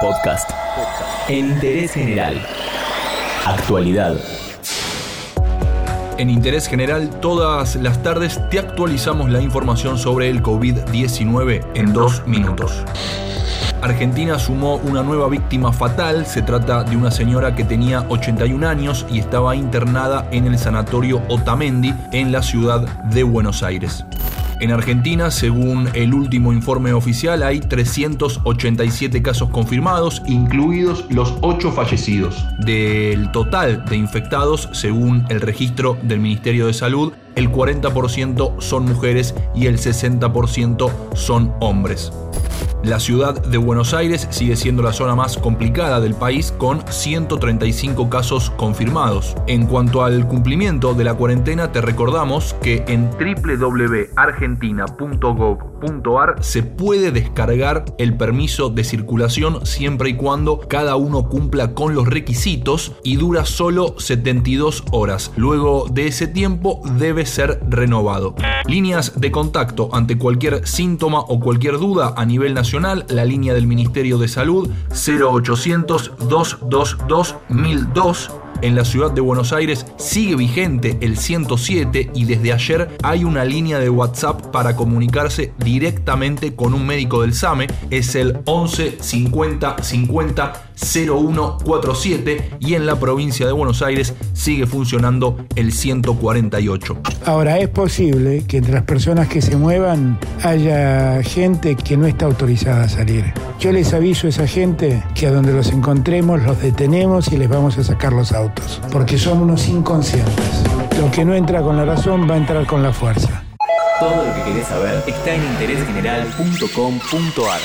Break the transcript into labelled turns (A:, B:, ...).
A: Podcast. En interés general. Actualidad.
B: En Interés General, todas las tardes te actualizamos la información sobre el COVID-19 en dos minutos. Argentina sumó una nueva víctima fatal. Se trata de una señora que tenía 81 años y estaba internada en el sanatorio Otamendi en la ciudad de Buenos Aires. En Argentina, según el último informe oficial, hay 387 casos confirmados, incluidos los 8 fallecidos. Del total de infectados, según el registro del Ministerio de Salud, el 40% son mujeres y el 60% son hombres. La ciudad de Buenos Aires sigue siendo la zona más complicada del país con 135 casos confirmados. En cuanto al cumplimiento de la cuarentena, te recordamos que en www.argentina.gov.ar se puede descargar el permiso de circulación siempre y cuando cada uno cumpla con los requisitos y dura solo 72 horas. Luego de ese tiempo debe ser renovado. Líneas de contacto ante cualquier síntoma o cualquier duda a nivel nacional la línea del Ministerio de Salud 0800 222 1002 en la ciudad de Buenos Aires sigue vigente el 107 y desde ayer hay una línea de WhatsApp para comunicarse directamente con un médico del SAME. Es el 11 50 50 0147 y en la provincia de Buenos Aires sigue funcionando el 148.
C: Ahora, es posible que entre las personas que se muevan haya gente que no está autorizada a salir. Yo les aviso a esa gente que a donde los encontremos los detenemos y les vamos a sacar los autos, porque son unos inconscientes. Lo que no entra con la razón va a entrar con la fuerza.
A: Todo lo que querés saber está en interésgeneral.com.ar.